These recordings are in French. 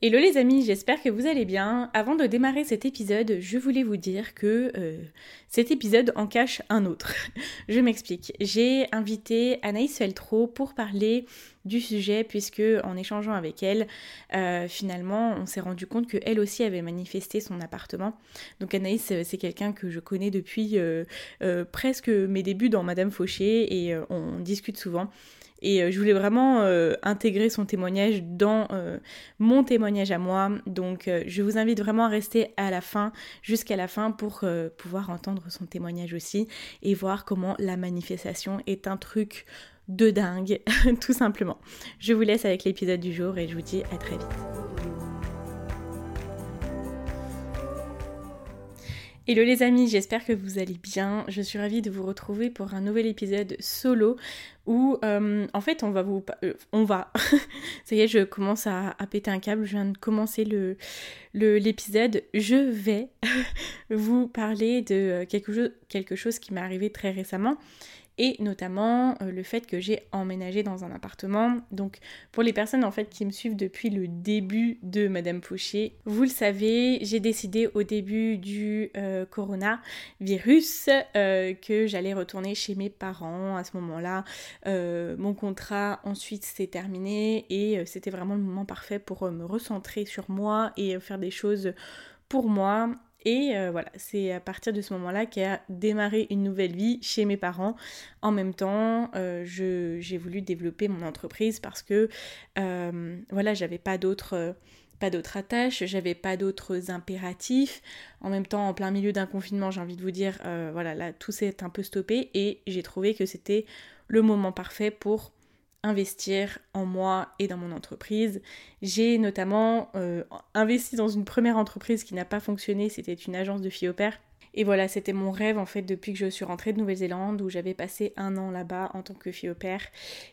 Hello les amis, j'espère que vous allez bien. Avant de démarrer cet épisode, je voulais vous dire que euh, cet épisode en cache un autre. je m'explique. J'ai invité Anaïs Feltro pour parler du sujet puisque en échangeant avec elle, euh, finalement, on s'est rendu compte qu'elle aussi avait manifesté son appartement. Donc Anaïs, euh, c'est quelqu'un que je connais depuis presque mes débuts dans Madame Fauché et on discute souvent. Et euh, je voulais vraiment euh, intégrer son témoignage dans euh, mon témoignage à moi. Donc je vous invite vraiment à rester à la fin, jusqu'à la fin, pour pouvoir entendre son témoignage aussi et voir comment la manifestation est un truc de dingue, tout simplement. Je vous laisse avec l'épisode du jour et je vous dis à très vite. Hello les amis, j'espère que vous allez bien. Je suis ravie de vous retrouver pour un nouvel épisode solo où euh, en fait on va vous... Euh, on va... Ça y est, je commence à, péter un câble, je viens de commencer le l'épisode. je vais vous parler de quelque chose, quelque chose qui m'est arrivé très récemment et notamment euh, le fait que j'ai emménagé dans un appartement. Donc pour les personnes en fait qui me suivent depuis le début de Madame Fauché, vous le savez, j'ai décidé au début du euh, coronavirus euh, que j'allais retourner chez mes parents à ce moment-là. mon contrat ensuite s'est terminé et c'était vraiment le moment parfait pour me recentrer sur moi et faire des choses pour moi et euh, voilà, c'est à partir de ce moment-là qu'a démarré une nouvelle vie chez mes parents. En même temps, euh, j'ai voulu développer mon entreprise parce que euh, voilà, j'avais pas d'autres pas d'autres attaches, j'avais pas d'autres impératifs. En même temps, en plein milieu d'un confinement, j'ai envie de vous dire, voilà, là, tout s'est un peu stoppé et j'ai trouvé que c'était le moment parfait pour investir en moi et dans mon entreprise. J'ai notamment euh, investi dans une première entreprise qui n'a pas fonctionné, c'était une agence de filles au père. Et voilà, c'était mon rêve en fait depuis que je suis rentrée de Nouvelle-Zélande où j'avais passé un an là-bas en tant que fille au père.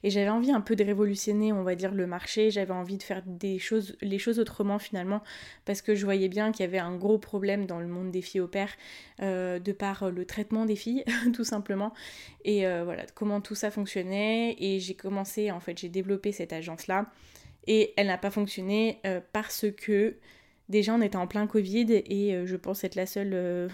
Et j'avais envie un peu de révolutionner, on va dire, le marché. J'avais envie de faire des choses, les choses autrement finalement parce que je voyais bien qu'il y avait un gros problème dans le monde des filles au père euh, de par le traitement des filles tout simplement. Et euh, voilà, comment tout ça fonctionnait. Et j'ai commencé, en fait, j'ai développé cette agence-là. Et elle n'a pas fonctionné euh, parce que déjà on était en plein Covid et je pense être la seule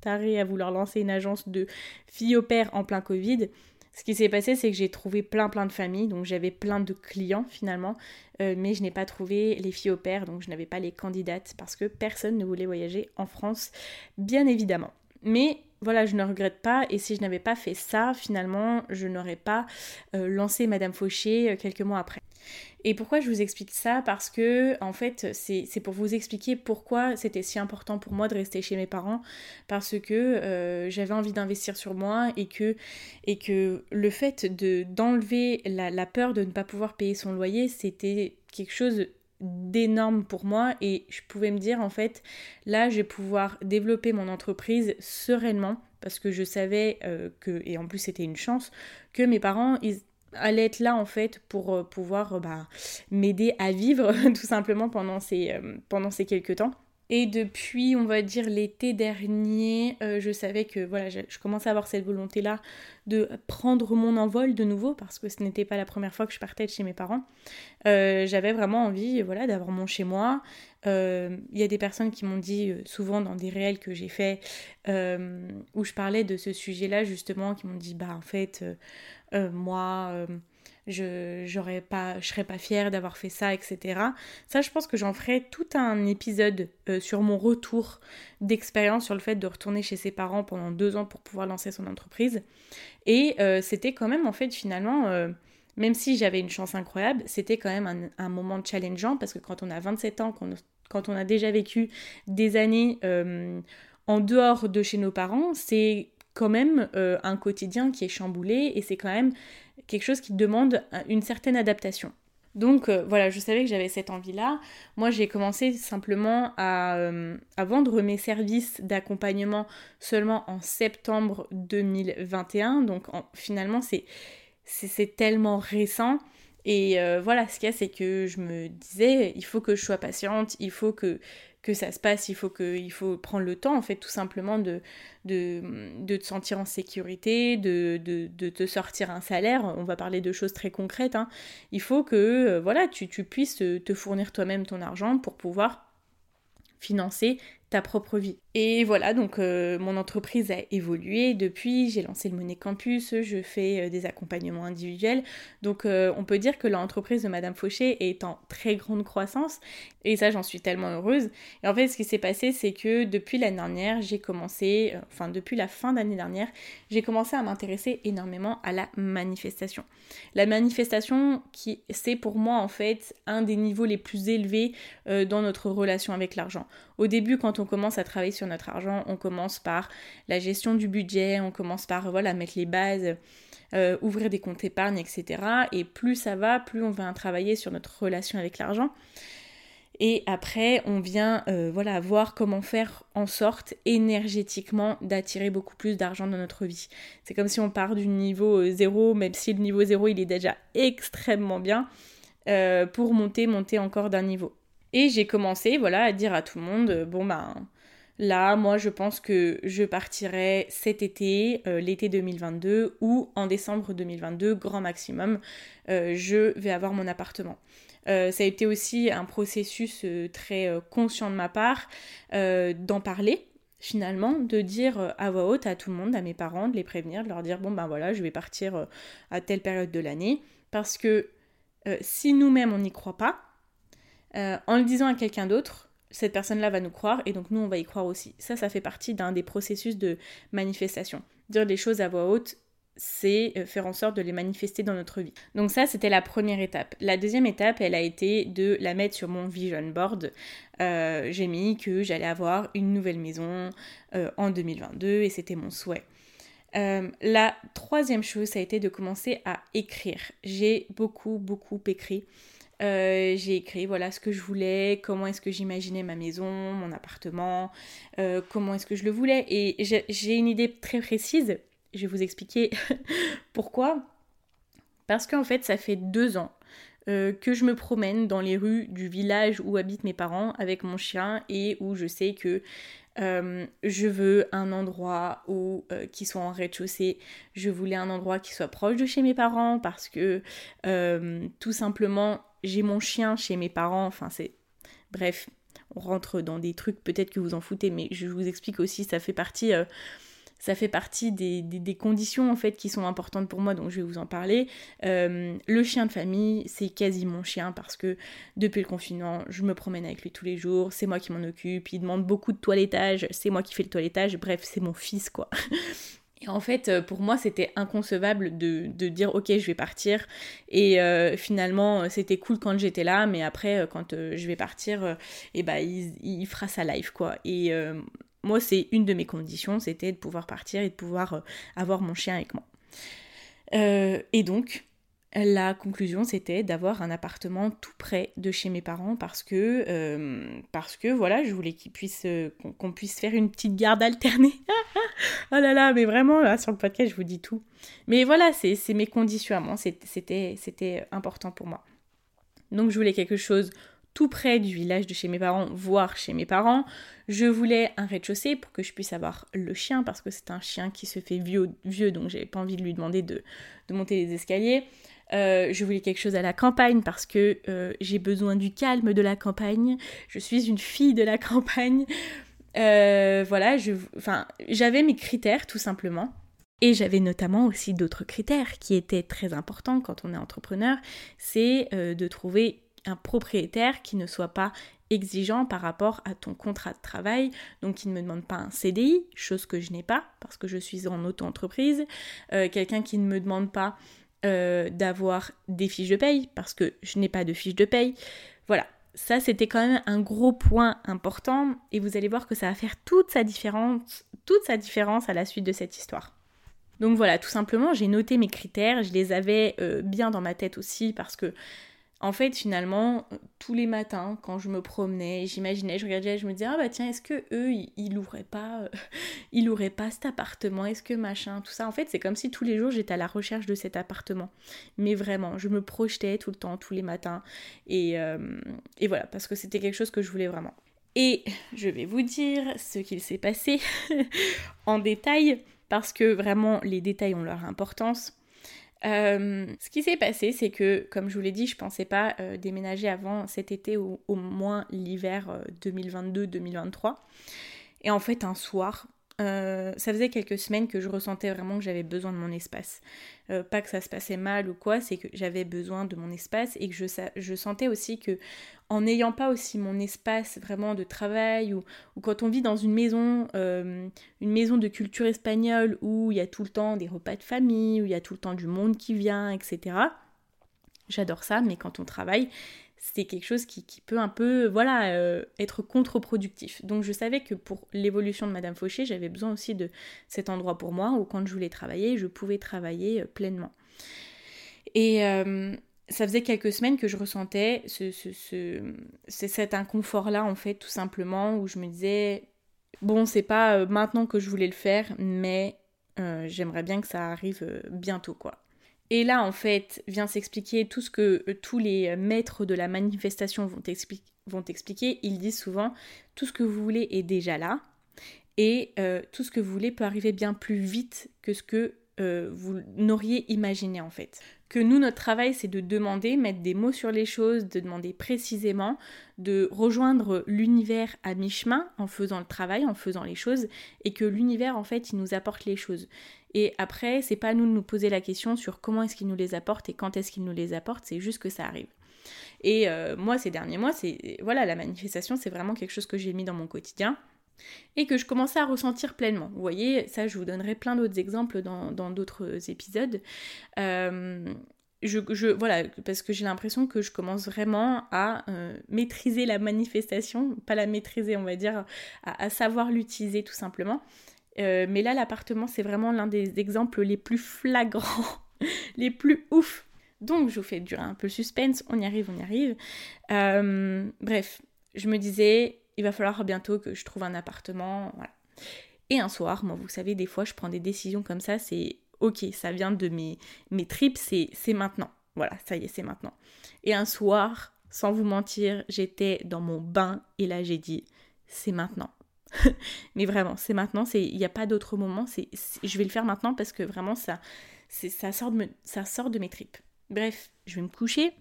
taré à vouloir lancer une agence de filles au père en plein Covid. Ce qui s'est passé, c'est que j'ai trouvé plein plein de familles, donc j'avais plein de clients finalement, euh, mais je n'ai pas trouvé les filles au père, donc je n'avais pas les candidates parce que personne ne voulait voyager en France, bien évidemment. Mais voilà, je ne regrette pas, et si je n'avais pas fait ça, finalement, je n'aurais pas euh, lancé Madame Fauché euh, quelques mois après. Et pourquoi je vous explique ça? Parce que, en fait, c'est pour vous expliquer pourquoi c'était si important pour moi de rester chez mes parents. Parce que euh, j'avais envie d'investir sur moi et que, le fait d'enlever la, la peur de ne pas pouvoir payer son loyer, c'était quelque chose d'énorme pour moi et je pouvais me dire en fait là je vais pouvoir développer mon entreprise sereinement parce que je savais euh, que et en plus c'était une chance que mes parents ils allait être là en fait pour euh, pouvoir bah, m'aider à vivre tout simplement pendant ces, euh, pendant ces quelques temps. Et depuis, on va dire l'été dernier, je savais que voilà, je, commençais à avoir cette volonté-là de prendre mon envol de nouveau parce que ce n'était pas la première fois que je partais de chez mes parents. J'avais vraiment envie, voilà, d'avoir mon chez moi. Il y a des personnes qui m'ont dit souvent dans des réels que j'ai fait où je parlais de ce sujet-là justement, qui m'ont dit bah en fait euh, moi, euh, je j'aurais pas, je serais pas fière d'avoir fait ça, etc. Ça, je pense que j'en ferai tout un épisode euh, sur mon retour d'expérience sur le fait de retourner chez ses parents pendant deux ans pour pouvoir lancer son entreprise. Et c'était quand même, en fait, finalement même si j'avais une chance incroyable, c'était quand même un, moment challengeant parce que quand on a 27 ans, quand on a déjà vécu des années en dehors de chez nos parents, c'est quand même euh, un quotidien qui est chamboulé et c'est quand même quelque chose qui demande une certaine adaptation. Donc euh, voilà, je savais que j'avais cette envie-là. Moi, j'ai commencé simplement à, euh, vendre mes services d'accompagnement seulement en septembre 2021. Donc finalement, c'est tellement récent. Et euh, voilà, ce qu'il y a, c'est que je me disais, il faut que je sois patiente, il faut que ça se passe, il faut, que, faut prendre le temps, en fait, tout simplement de, de, de te sentir en sécurité, de, de, de, te sortir un salaire. On va parler de choses très concrètes. Hein. Il faut que euh, voilà, tu, tu puisses te fournir toi-même ton argent pour pouvoir financer ta propre vie. Et voilà, donc euh, mon entreprise a évolué depuis, j'ai lancé le Money Campus, je fais euh, des accompagnements individuels. Donc euh, on peut dire que l'entreprise de Madame Fauché est en très grande croissance et ça j'en suis tellement heureuse. Et en fait ce qui s'est passé c'est que depuis l'année dernière, j'ai commencé, enfin depuis la fin d'année dernière, j'ai commencé à m'intéresser énormément à la manifestation. La manifestation qui c'est pour moi en fait un des niveaux les plus élevés dans notre relation avec l'argent. Au début quand on commence à travailler sur notre argent, on commence par la gestion du budget, on commence par voilà, mettre les bases, euh, ouvrir des comptes épargne, etc. Et plus ça va, plus on va travailler sur notre relation avec l'argent. Et après, on vient euh, voilà, voir comment faire en sorte énergétiquement d'attirer beaucoup plus d'argent dans notre vie. C'est comme si on part du niveau euh, zéro, même si le niveau zéro il est déjà extrêmement bien, pour monter, monter encore d'un niveau. Et j'ai commencé, voilà, à dire à tout le monde, euh, bon ben, là, moi, je pense que je partirai cet été, euh, l'été 2022, ou en décembre 2022, grand maximum, euh, je vais avoir mon appartement. ça a été aussi un processus très conscient de ma part d'en parler, finalement, de dire à voix haute à tout le monde, à mes parents, de les prévenir, de leur dire bon ben voilà, je vais partir à telle période de l'année, parce que si nous-mêmes on n'y croit pas, euh, en le disant à quelqu'un d'autre, cette personne-là va nous croire et donc nous, on va y croire aussi. Ça, ça fait partie d'un des processus de manifestation. Dire les choses à voix haute, c'est euh, faire en sorte de les manifester dans notre vie. Donc ça, c'était la première étape. La deuxième étape, elle a été de la mettre sur mon vision board. Euh, j'ai mis que j'allais avoir une nouvelle maison en 2022 et c'était mon souhait. la troisième chose, ça a été de commencer à écrire. J'ai beaucoup, beaucoup écrit. Euh, j'ai écrit voilà ce que je voulais, comment est-ce que j'imaginais ma maison, mon appartement, euh, comment est-ce que je le voulais. Et j'ai une idée très précise. Je vais vous expliquer pourquoi. Parce qu'en fait, ça fait deux ans euh, que je me promène dans les rues du village où habitent mes parents avec mon chien et où je sais que je veux un endroit où, qui soit en rez-de-chaussée. Je voulais un endroit qui soit proche de chez mes parents parce que tout simplement j'ai mon chien chez mes parents, enfin c'est... Bref, on rentre dans des trucs peut-être que vous en foutez, mais je vous explique aussi, ça fait partie... Euh, ça fait partie des, des, conditions en fait qui sont importantes pour moi, donc je vais vous en parler. Euh, le chien de famille, c'est quasi mon chien parce que depuis le confinement, je me promène avec lui tous les jours, c'est moi qui m'en occupe, il demande beaucoup de toilettage, c'est moi qui fais le toilettage, bref, c'est mon fils quoi. Et en fait, euh, pour moi, c'était inconcevable de, dire ok, je vais partir. Et euh, finalement, c'était cool quand j'étais là, mais après, euh, quand je vais partir, et bah, il, fera sa live, quoi. Et moi, c'est une de mes conditions, c'était de pouvoir partir et de pouvoir avoir mon chien avec moi. et donc, la conclusion c'était d'avoir un appartement tout près de chez mes parents parce que euh, voilà je voulais qu'ils puissent euh, qu'on puisse faire une petite garde alternée oh là là mais vraiment là sur le podcast je vous dis tout mais voilà c'est mes conditions à moi c'était c'était important pour moi donc je voulais quelque chose tout près du village de chez mes parents, voire chez mes parents. Je voulais un rez-de-chaussée pour que je puisse avoir le chien, parce que c'est un chien qui se fait vieux, vieux donc j'avais pas envie de lui demander de, de monter les escaliers. Euh, je voulais quelque chose à la campagne parce que euh, j'ai besoin du calme de la campagne. Je suis une fille de la campagne. Euh, voilà, j'avais mes critères tout simplement. Et j'avais notamment aussi d'autres critères qui étaient très importants quand on est entrepreneur, c'est de trouver un propriétaire qui ne soit pas exigeant par rapport à ton contrat de travail, donc qui ne me demande pas un CDI, chose que je n'ai pas parce que je suis en auto-entreprise, quelqu'un qui ne me demande pas euh, d'avoir des fiches de paye parce que je n'ai pas de fiches de paye. Voilà, ça c'était quand même un gros point important et vous allez voir que ça va faire toute sa différence, toute sa différence à la suite de cette histoire. Donc voilà, tout simplement, j'ai noté mes critères, je les avais euh, bien dans ma tête aussi parce que en fait, finalement, tous les matins, quand je me promenais, j'imaginais, je regardais, je me disais, ah bah tiens, est-ce que eux, ils loueraient pas, ils pas cet appartement, est-ce que machin, tout ça. En fait, c'est comme si tous les jours, j'étais à la recherche de cet appartement. Mais vraiment, je me projetais tout le temps, tous les matins. Et, euh, et voilà, parce que c'était quelque chose que je voulais vraiment. Et je vais vous dire ce qu'il s'est passé en détail, parce que vraiment, les détails ont leur importance. Euh, ce qui s'est passé, c'est que, comme je vous l'ai dit, je pensais pas euh, déménager avant cet été ou au moins l'hiver 2022-2023. Euh, Et en fait, un soir, euh, ça faisait quelques semaines que je ressentais vraiment que j'avais besoin de mon espace. Euh, pas que ça se passait mal ou quoi, c'est que j'avais besoin de mon espace et que je, sentais aussi que en n'ayant pas aussi mon espace vraiment de travail ou, quand on vit dans une maison, euh, une maison de culture espagnole où il y a tout le temps des repas de famille, où il y a tout le temps du monde qui vient, etc. J'adore ça, mais quand on travaille, c'est quelque chose qui, peut un peu voilà euh, être contre-productif. Donc je savais que pour l'évolution de Madame Fauché, j'avais besoin aussi de cet endroit pour moi où quand je voulais travailler, je pouvais travailler euh, pleinement. Et euh, ça faisait quelques semaines que je ressentais ce, cet inconfort-là en fait tout simplement où je me disais bon c'est pas maintenant que je voulais le faire mais j'aimerais bien que ça arrive bientôt quoi. Et là, en fait, vient s'expliquer tout ce que euh, tous les maîtres de la manifestation vont, expliquer. Ils disent souvent, tout ce que vous voulez est déjà là, et euh, tout ce que vous voulez peut arriver bien plus vite que ce que euh, vous n'auriez imaginé en fait. Que nous, notre travail, c'est de demander, mettre des mots sur les choses, de demander précisément, de rejoindre l'univers à mi-chemin en faisant le travail, en faisant les choses, et que l'univers, en fait, il nous apporte les choses. Et après, c'est pas à nous de nous poser la question sur comment est-ce qu'il nous les apporte et quand est-ce qu'il nous les apporte, c'est juste que ça arrive. Et euh, moi, ces derniers mois, c'est voilà, la manifestation, c'est vraiment quelque chose que j'ai mis dans mon quotidien et que je commençais à ressentir pleinement. Vous voyez, ça je vous donnerai plein d'autres exemples dans d'autres épisodes. Euh, je, voilà, parce que j'ai l'impression que je commence vraiment à euh, maîtriser la manifestation, pas la maîtriser, on va dire, à, savoir l'utiliser tout simplement. Euh, mais là, l'appartement, c'est vraiment l'un des exemples les plus flagrants, les plus ouf. Donc, je vous fais durer un peu le suspense, on y arrive, on y arrive. bref, je me disais, il va falloir bientôt que je trouve un appartement. Voilà. Et un soir, moi, vous savez, des fois, je prends des décisions comme ça, c'est ok, ça vient de mes tripes, c'est maintenant. Voilà, ça y est, c'est maintenant. Et un soir, sans vous mentir, j'étais dans mon bain et là, j'ai dit, c'est maintenant. Mais vraiment, c'est maintenant, il n'y a pas d'autre moment, je vais le faire maintenant parce que vraiment, ça, sort de ça sort de mes tripes. Bref, je vais me coucher,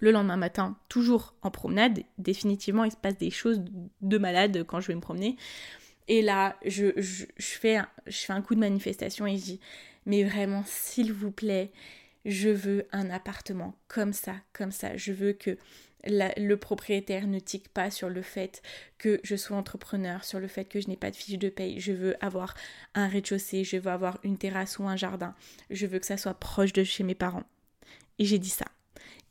le lendemain matin, toujours en promenade, définitivement il se passe des choses de malade quand je vais me promener. Et là, un, je fais un coup de manifestation et je dis, mais vraiment, s'il vous plaît, je veux un appartement comme ça, comme ça. Je veux que le propriétaire ne tique pas sur le fait que je sois entrepreneur, sur le fait que je n'ai pas de fiche de paye. Je veux avoir un rez-de-chaussée, je veux avoir une terrasse ou un jardin. Je veux que ça soit proche de chez mes parents. Et j'ai dit ça.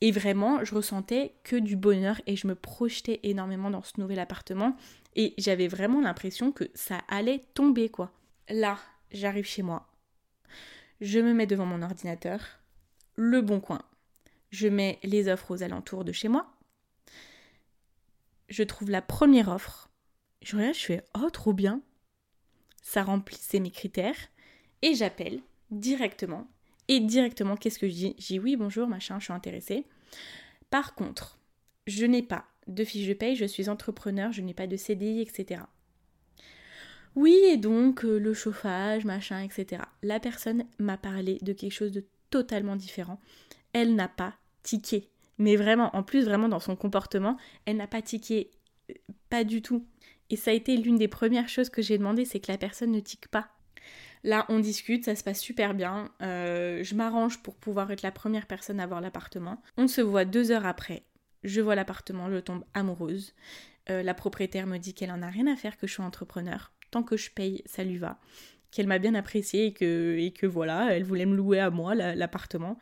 Et vraiment, je ressentais que du bonheur et je me projetais énormément dans ce nouvel appartement. Et j'avais vraiment l'impression que ça allait tomber, quoi. Là, j'arrive chez moi. Je me mets devant mon ordinateur. Le bon coin. Je mets les offres aux alentours de chez moi. Je trouve la première offre. Je regarde, je fais Oh, trop bien. Ça remplissait mes critères. Et j'appelle directement et directement, qu'est-ce que je dis? Dis oui, bonjour, machin, je suis intéressée. Par contre, je n'ai pas de fiche de paye, je suis entrepreneur, je n'ai pas de CDI, etc. Oui, et donc euh, le chauffage, machin, etc. La personne m'a parlé de quelque chose de totalement différent. Elle n'a pas tiqué. Mais vraiment, en plus, vraiment dans son comportement, elle n'a pas tiqué. Euh, pas du tout. Et ça a été l'une des premières choses que j'ai demandé, c'est que la personne ne tique pas. Là, on discute, ça se passe super bien. Euh, je m'arrange pour pouvoir être la première personne à voir l'appartement. On se voit deux heures après. Je vois l'appartement, je tombe amoureuse. Euh, la propriétaire me dit qu'elle en a rien à faire que je sois entrepreneur. Tant que je paye, ça lui va. Qu'elle m'a bien apprécié et que, et que voilà, elle voulait me louer à moi l'appartement.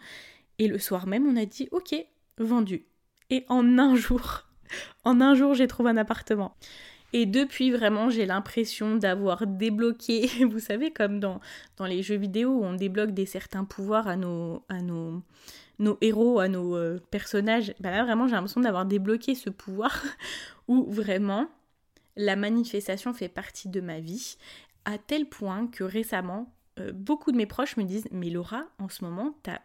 Et le soir même, on a dit ok, vendu. Et en un jour, en un jour, j'ai trouvé un appartement. Et depuis, vraiment, j'ai l'impression d'avoir débloqué, vous savez, comme dans, dans les jeux vidéo où on débloque des certains pouvoirs à nos, à nos, nos héros, à nos euh, personnages, bah là vraiment j'ai l'impression d'avoir débloqué ce pouvoir où vraiment la manifestation fait partie de ma vie, à tel point que récemment, euh, beaucoup de mes proches me disent Mais Laura, en ce moment, t'as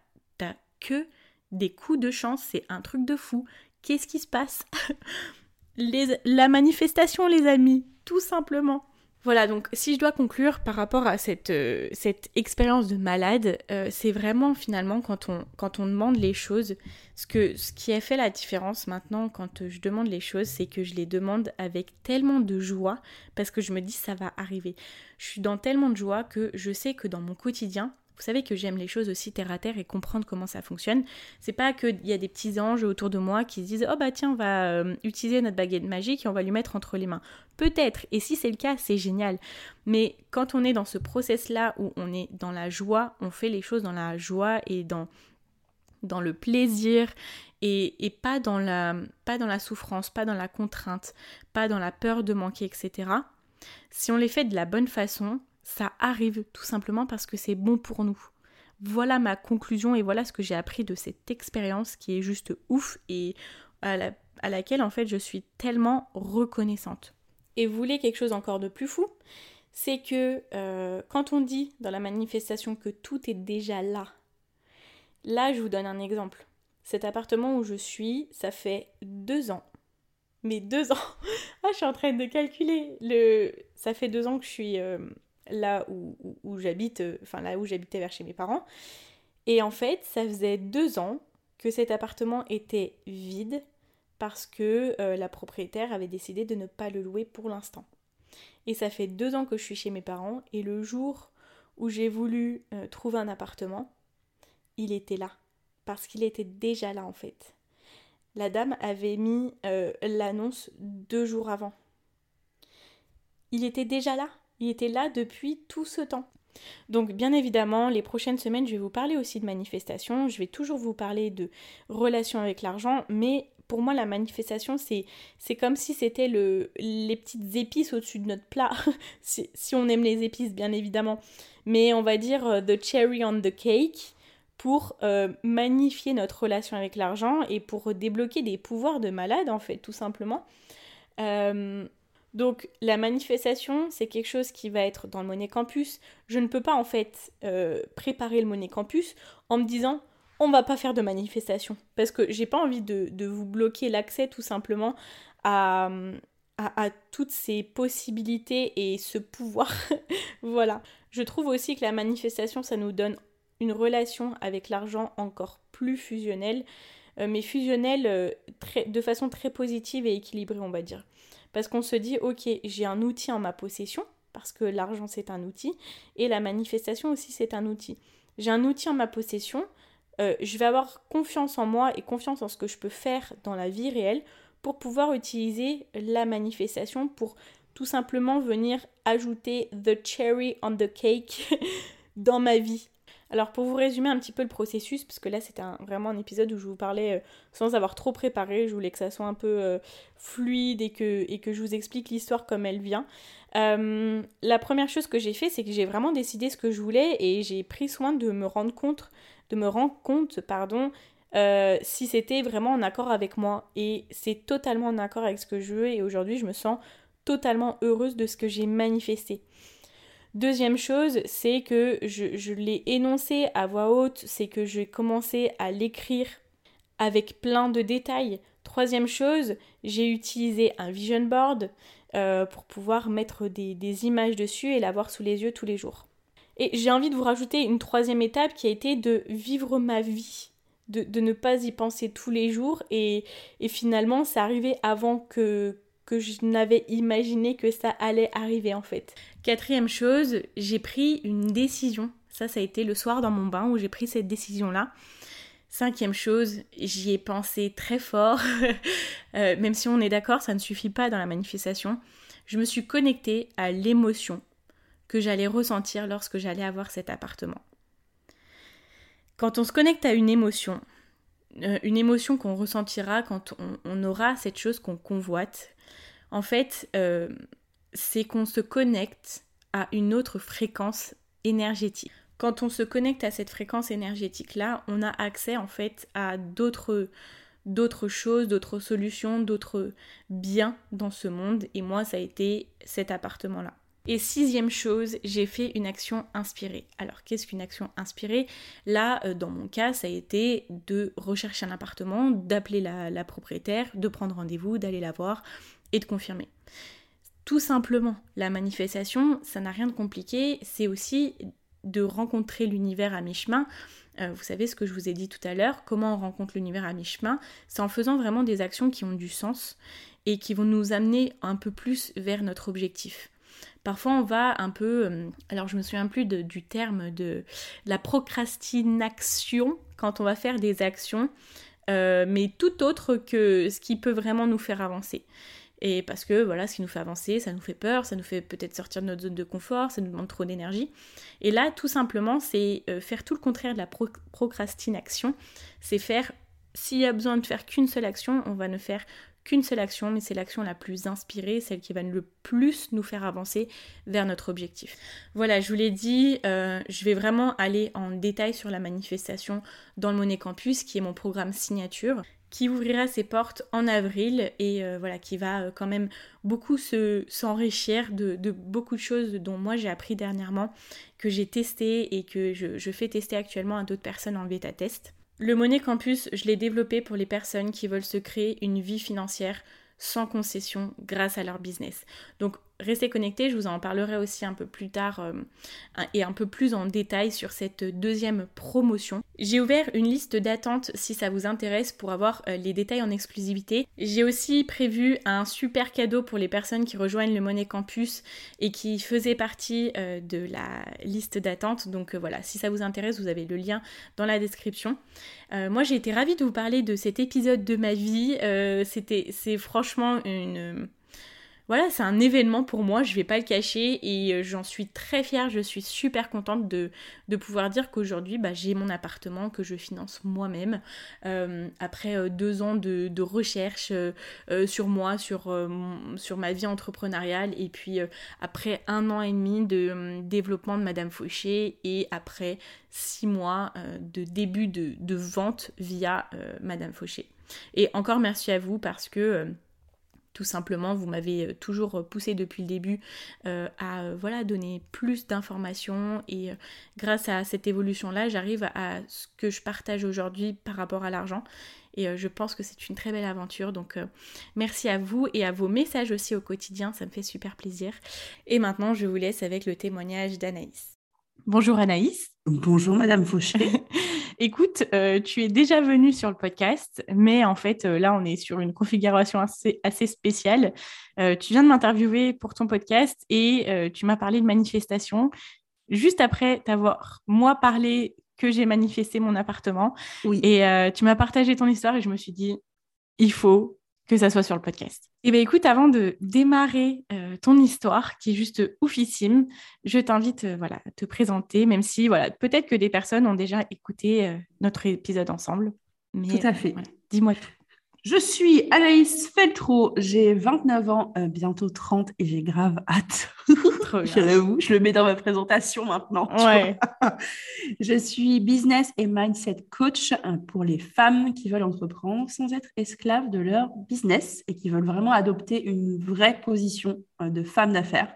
que des coups de chance, c'est un truc de fou. Qu'est-ce qui se passe les, La manifestation, les amis, tout simplement. Voilà, donc si je dois conclure par rapport à cette, euh, cette expérience de malade, euh, c'est vraiment finalement quand on, quand on demande les choses, ce, que, ce qui a fait la différence maintenant quand je demande les choses, c'est que je les demande avec tellement de joie parce que je me dis ça va arriver. Je suis dans tellement de joie que je sais que dans mon quotidien, vous savez que j'aime les choses aussi terre à terre et comprendre comment ça fonctionne. C'est pas qu'il y a des petits anges autour de moi qui se disent Oh bah tiens, on va euh, utiliser notre baguette magique et on va lui mettre entre les mains. Peut-être, et si c'est le cas, c'est génial. Mais quand on est dans ce process-là où on est dans la joie, on fait les choses dans la joie et dans, dans le plaisir et, pas, dans la, pas dans la souffrance, pas dans la contrainte, pas dans la peur de manquer, etc. Si on les fait de la bonne façon, ça arrive tout simplement parce que c'est bon pour nous. Voilà ma conclusion et voilà ce que j'ai appris de cette expérience qui est juste ouf et à, laquelle en fait je suis tellement reconnaissante. Et vous voulez quelque chose encore de plus fou? C'est que euh, quand on dit dans la manifestation que tout est déjà là, là je vous donne un exemple. Cet appartement où je suis, ça fait deux ans. Mais deux ans Ah, je suis en train de calculer. Le... Ça fait deux ans que je suis euh, là où, j'habite, euh, enfin là où j'habitais vers chez mes parents. Et en fait, ça faisait deux ans que cet appartement était vide parce que euh, la propriétaire avait décidé de ne pas le louer pour l'instant. Et ça fait deux ans que je suis chez mes parents et le jour où j'ai voulu euh, trouver un appartement, il était là. Parce qu'il était déjà là en fait. La dame avait mis l'annonce deux jours avant. Il était déjà là. Il était là depuis tout ce temps. Donc bien évidemment, les prochaines semaines, je vais vous parler aussi de manifestation, je vais toujours vous parler de relations avec l'argent, mais pour moi la manifestation c'est comme si c'était le les petites épices au-dessus de notre plat. Si, on aime les épices bien évidemment. Mais on va dire euh, the cherry on the cake pour euh, magnifier notre relation avec l'argent et pour débloquer des pouvoirs de malade en fait tout simplement. Euh, donc la manifestation, c'est quelque chose qui va être dans le Monnaie Campus. Je ne peux pas en fait euh, préparer le Monnaie Campus en me disant on va pas faire de manifestation parce que j'ai pas envie de, vous bloquer l'accès tout simplement à, toutes ces possibilités et ce pouvoir. voilà. Je trouve aussi que la manifestation, ça nous donne une relation avec l'argent encore plus fusionnelle, euh, mais fusionnelle euh, de façon très positive et équilibrée, on va dire. Parce qu'on se dit, ok, j'ai un outil en ma possession, parce que l'argent c'est un outil, et la manifestation aussi c'est un outil. J'ai un outil en ma possession, euh, je vais avoir confiance en moi et confiance en ce que je peux faire dans la vie réelle pour pouvoir utiliser la manifestation pour tout simplement venir ajouter the cherry on the cake dans ma vie. Alors pour vous résumer un petit peu le processus, parce que là c'était vraiment un épisode où je vous parlais euh, sans avoir trop préparé, je voulais que ça soit un peu euh, fluide et que, je vous explique l'histoire comme elle vient. Euh, la première chose que j'ai fait, c'est que j'ai vraiment décidé ce que je voulais et j'ai pris soin de me rendre compte, de me rendre compte, pardon, si c'était vraiment en accord avec moi. Et c'est totalement en accord avec ce que je veux et aujourd'hui je me sens totalement heureuse de ce que j'ai manifesté. Deuxième chose, c'est que je, l'ai énoncé à voix haute, c'est que j'ai commencé à l'écrire avec plein de détails. Troisième chose, j'ai utilisé un vision board euh, pour pouvoir mettre des, images dessus et l'avoir sous les yeux tous les jours. Et j'ai envie de vous rajouter une troisième étape qui a été de vivre ma vie, de, ne pas y penser tous les jours et, et finalement c'est arrivé avant que, que je n'avais imaginé que ça allait arriver en fait. Quatrième chose, j'ai pris une décision. Ça, ça a été le soir dans mon bain où j'ai pris cette décision-là. Cinquième chose, j'y ai pensé très fort, euh, même si on est d'accord, ça ne suffit pas dans la manifestation. Je me suis connectée à l'émotion que j'allais ressentir lorsque j'allais avoir cet appartement. Quand on se connecte à une émotion, une émotion qu'on ressentira quand on, aura cette chose qu'on convoite, en fait, euh, c'est qu'on se connecte à une autre fréquence énergétique. quand on se connecte à cette fréquence énergétique-là, on a accès en fait à d'autres d'autres choses, d'autres solutions, d'autres biens dans ce monde. Et moi, ça a été cet appartement-là. Et sixième chose, j'ai fait une action inspirée. Alors, qu'est-ce qu'une action inspirée? Là, euh, dans mon cas, ça a été de rechercher un appartement, d'appeler la, propriétaire, de prendre rendez-vous, d'aller la voir et de confirmer. Tout simplement, la manifestation, ça n'a rien de compliqué, c'est aussi de rencontrer l'univers à mi-chemin. Euh, vous savez ce que je vous ai dit tout à l'heure, comment on rencontre l'univers à mi-chemin, c'est en faisant vraiment des actions qui ont du sens et qui vont nous amener un peu plus vers notre objectif. Parfois on va un peu, euh, alors je me souviens plus du terme de la procrastination quand on va faire des actions, euh, mais tout autre que ce qui peut vraiment nous faire avancer. Et parce que voilà, ce qui nous fait avancer, ça nous fait peur, ça nous fait peut-être sortir de notre zone de confort, ça nous demande trop d'énergie. Et là, tout simplement, c'est euh, faire tout le contraire de la procrastination. C'est faire, s'il y a besoin de faire qu'une seule action, on va ne faire qu'une seule action, mais c'est l'action la plus inspirée, celle qui va le plus nous faire avancer vers notre objectif. Voilà, je vous l'ai dit, euh, je vais vraiment aller en détail sur la manifestation dans le Monet Campus, qui est mon programme signature qui ouvrira ses portes en avril et euh, voilà qui va euh, quand même beaucoup s'enrichir de, beaucoup de choses dont moi j'ai appris dernièrement que j'ai testé et que je, fais tester actuellement à d'autres personnes en bêta test. Le Money Campus, je l'ai développé pour les personnes qui veulent se créer une vie financière sans concession grâce à leur business. Restez connectés, je vous en parlerai aussi un peu plus tard euh, et un peu plus en détail sur cette deuxième promotion. J'ai ouvert une liste d'attente si ça vous intéresse pour avoir euh, les détails en exclusivité. J'ai aussi prévu un super cadeau pour les personnes qui rejoignent le Money Campus et qui faisaient partie euh, de la liste d'attente. Donc voilà, si ça vous intéresse, vous avez le lien dans la description. moi j'ai été ravie de vous parler de cet épisode de ma vie. C'était c'est franchement une voilà, c'est un événement pour moi, je vais pas le cacher et euh, j'en suis très fière, je suis super contente de, pouvoir dire qu'aujourd'hui bah, j'ai mon appartement que je finance moi-même euh, après euh, deux ans de, recherche sur moi, sur, ma vie entrepreneuriale et puis après un an et demi de développement de Madame Fauché et après six mois de début de vente via Madame Fauché. Et encore merci à vous parce que tout simplement, vous m'avez euh, toujours euh, poussé depuis le début euh, à voilà, donner plus d'informations et grâce à cette évolution-là, j'arrive à, ce que je partage aujourd'hui par rapport à l'argent. Et je pense que c'est une très belle aventure. Donc merci à vous et à vos messages aussi au quotidien, ça me fait super plaisir. Et maintenant, je vous laisse avec le témoignage d'Anaïs. Bonjour Anaïs. Bonjour Madame Fauché. Écoute, euh, tu es déjà venue sur le podcast, mais en fait, euh, là, on est sur une configuration assez, assez spéciale. Euh, tu viens de m'interviewer pour ton podcast et tu m'as parlé de manifestation. Juste après t'avoir, moi, parlé que j'ai manifesté mon appartement. Oui. Et tu m'as partagé ton histoire et je me suis dit, il faut que ça soit sur le podcast. Eh bien écoute, avant de démarrer euh, ton histoire, qui est juste oufissime, je t'invite euh, voilà, à te présenter, même si voilà, peut-être que des personnes ont déjà écouté euh, notre épisode ensemble. Mais, tout à fait. Dis-moi tout. Je suis Anaïs Feltro, j'ai 29 ans, euh, bientôt 30 et j'ai grave hâte. je je le mets dans ma présentation maintenant. je suis business et mindset coach euh, pour les femmes qui veulent entreprendre sans être esclaves de leur business et qui veulent vraiment adopter une vraie position euh, de femme d'affaires.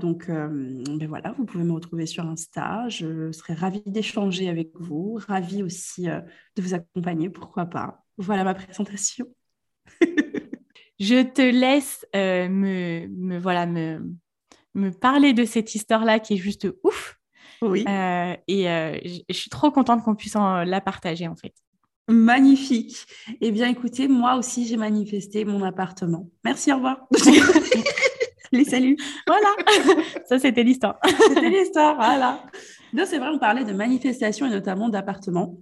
Donc, ben voilà, vous pouvez me retrouver sur Insta. Je serai ravie d'échanger avec vous, ravie aussi de vous accompagner, pourquoi pas. Voilà ma présentation. je te laisse euh, me, voilà, me, me parler de cette histoire-là qui est juste ouf. Oui. Euh, et euh, je suis trop contente qu'on puisse la partager en fait. Magnifique. Eh bien, écoutez, moi aussi, j'ai manifesté mon appartement. Merci, au revoir. Les saluts. Voilà. Ça, c'était l'histoire. c'était l'histoire, voilà. Donc, c'est vrai, on parlait de manifestation et notamment d'appartement.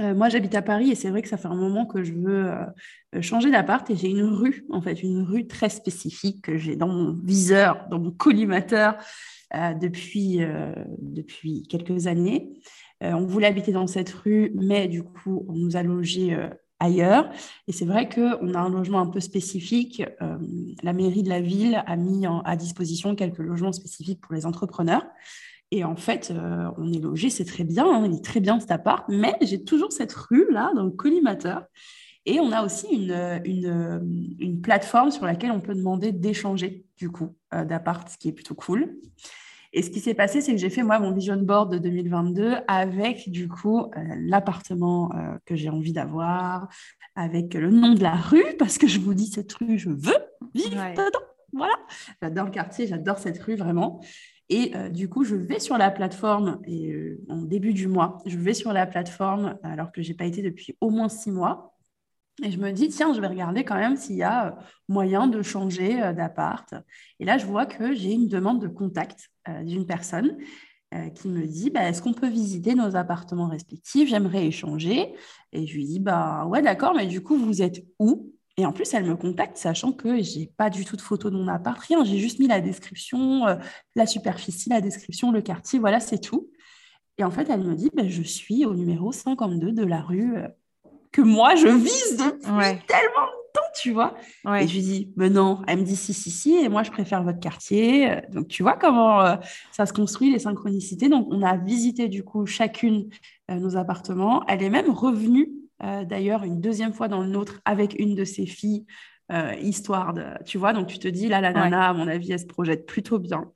Euh, moi, j'habite à Paris et c'est vrai que ça fait un moment que je veux euh, changer d'appart et j'ai une rue, en fait, une rue très spécifique que j'ai dans mon viseur, dans mon collimateur euh, depuis, depuis quelques années. on voulait habiter dans cette rue, mais du coup, on nous a logés ailleurs. Et c'est vrai qu'on a un logement un peu spécifique. la mairie de la ville a mis à disposition quelques logements spécifiques pour les entrepreneurs. Et en fait, euh, on est logé, c'est très bien, hein, il est très bien cet appart, mais j'ai toujours cette rue là dans le collimateur. Et on a aussi une, une, une, plateforme sur laquelle on peut demander d'échanger du coup euh, d'appart, ce qui est plutôt cool. Et ce qui s'est passé, c'est que j'ai fait moi mon vision board de 2022 avec du coup euh, l'appartement que j'ai envie d'avoir, avec le nom de la rue, parce que je vous dis cette rue, je veux vivre dedans. Voilà, j'adore le quartier, j'adore cette rue vraiment. Et euh, du coup, je vais sur la plateforme, et euh, en début du mois, je vais sur la plateforme alors que je n'ai pas été depuis au moins six mois. Et je me dis, tiens, je vais regarder quand même s'il y a euh, moyen de changer d'appart. Et là, je vois que j'ai une demande de contact d'une personne qui me dit, bah, est-ce qu'on peut visiter nos appartements respectifs? J'aimerais échanger. Et je lui dis, bah ouais, d'accord, mais du coup, vous êtes où? Et en plus, elle me contacte sachant que j'ai pas du tout de photo de mon appart, rien. J'ai juste mis la description, euh, la superficie, la description, le quartier, voilà, c'est tout. Et en fait, elle me dit, ben, je suis au numéro 52 de la rue euh, que moi, je vise depuis tellement de temps, tu vois. Et je lui dis, mais non, elle me dit, si, si, si, et moi, je préfère votre quartier. Euh, donc, tu vois comment ça se construit, les synchronicités. Donc, on a visité, du coup, chacune nos appartements. Elle est même revenue euh, d'ailleurs une deuxième fois dans le nôtre avec une de ses filles, euh, histoire de, tu vois, donc tu te dis, là, la nana, à mon avis, elle se projette plutôt bien.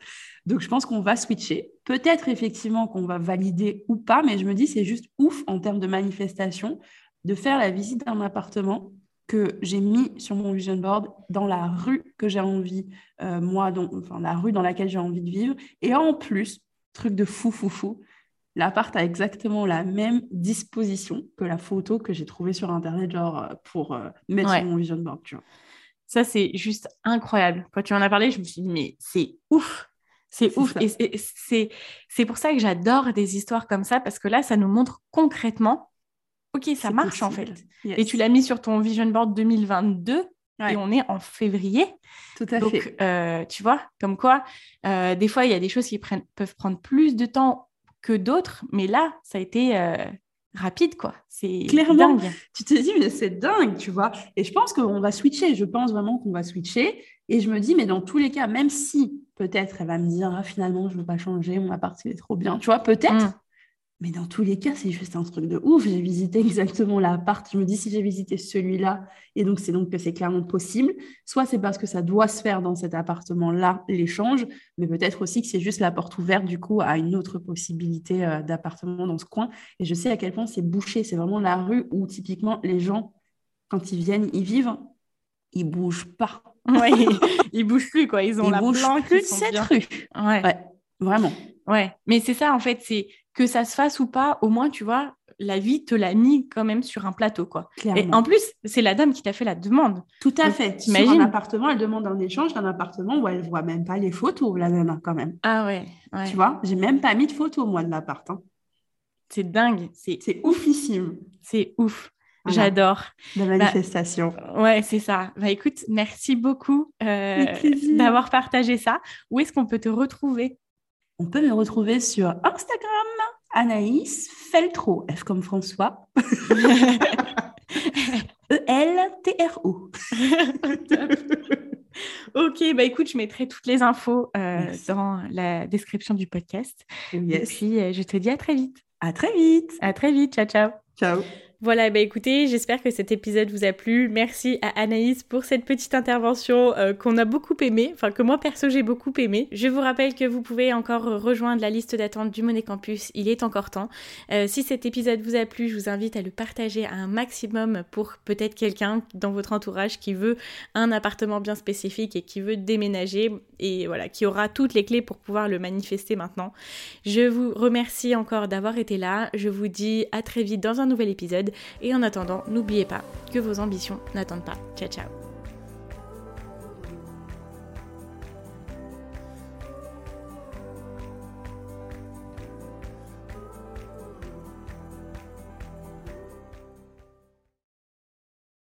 Donc je pense qu'on va switcher. Peut-être effectivement qu'on va valider ou pas, mais je me dis, c'est juste ouf en termes de manifestation de faire la visite d'un appartement que j'ai mis sur mon vision board dans la rue que j'ai envie, euh, moi, enfin la rue dans laquelle j'ai envie de vivre. Et en plus, truc de fou, fou, fou, l'appart a exactement la même disposition que la photo que j'ai trouvée sur Internet, genre pour euh, mettre sur mon vision board, tu vois. Ça, c'est juste incroyable. Quand tu en as parlé, je me suis dit, mais c'est ouf. C'est ouf. Et c'est pour ça que j'adore des histoires comme ça, parce que là, ça nous montre concrètement, OK, ça marche en fait. Et tu l'as mis sur ton vision board 2022. Et on est en février. Tout à Donc, fait. Euh, tu vois, comme quoi, des fois, il y a des choses qui prennent, peuvent prendre plus de temps que d'autres, mais là, ça a été euh, rapide, quoi. C'est clairement. Tu te dis, mais c'est dingue, tu vois. Et je pense qu'on va switcher. Je pense vraiment qu'on va switcher. Et je me dis, mais dans tous les cas, même si peut-être elle va me dire, ah, finalement, je ne veux pas changer, mon appart, il est trop bien, tu vois, peut-être. Mm. Mais dans tous les cas, c'est juste un truc de ouf. J'ai visité exactement l'appart. Je me dis si j'ai visité celui-là, et donc c'est donc que c'est clairement possible. Soit c'est parce que ça doit se faire dans cet appartement-là, l'échange, mais peut-être aussi que c'est juste la porte ouverte du coup à une autre possibilité euh, d'appartement dans ce coin. Et je sais à quel point c'est bouché. C'est vraiment la rue où typiquement les gens, quand ils viennent y vivre, ils bougent pas. Oui, ils bougent plus quoi. Ils ont la bougent plus de cette rue. Ouais. ouais, vraiment. Ouais, mais c'est ça en fait, c'est que ça se fasse ou pas, au moins, tu vois, la vie te l'a mis quand même sur un plateau, quoi. Et en plus, c'est la dame qui t'a fait la demande. Tout à fait. Sur un appartement, elle demande un échange d'un appartement où elle voit même pas les photos, la nana, quand même. Ah ouais. Tu vois, j'ai même pas mis de photos, moi, de l'appart. Hein. C'est dingue. C'est oufissime. C'est ouf. J'adore. La bah, manifestation. ouais, c'est ça. Bah écoute, merci beaucoup euh, d'avoir partagé ça. Où est-ce qu'on peut te retrouver? On peut me retrouver sur Instagram Anaïs Feltro, F comme François. E-L-T-R-O. ok, bah écoute, je mettrai toutes les infos euh, dans la description du podcast. Et puis, euh, je te dis à très vite. À très vite. À très vite. Ciao, ciao. Ciao. Voilà, bah écoutez, j'espère que cet épisode vous a plu. Merci à Anaïs pour cette petite intervention euh, qu'on a beaucoup aimée, enfin que moi perso j'ai beaucoup aimé. Je vous rappelle que vous pouvez encore rejoindre la liste d'attente du Monet Campus, il est encore temps. Euh, si cet épisode vous a plu, je vous invite à le partager à un maximum pour peut-être quelqu'un dans votre entourage qui veut un appartement bien spécifique et qui veut déménager et voilà, qui aura toutes les clés pour pouvoir le manifester maintenant. Je vous remercie encore d'avoir été là. Je vous dis à très vite dans un nouvel épisode et en attendant, n'oubliez pas que vos ambitions n'attendent pas. Ciao ciao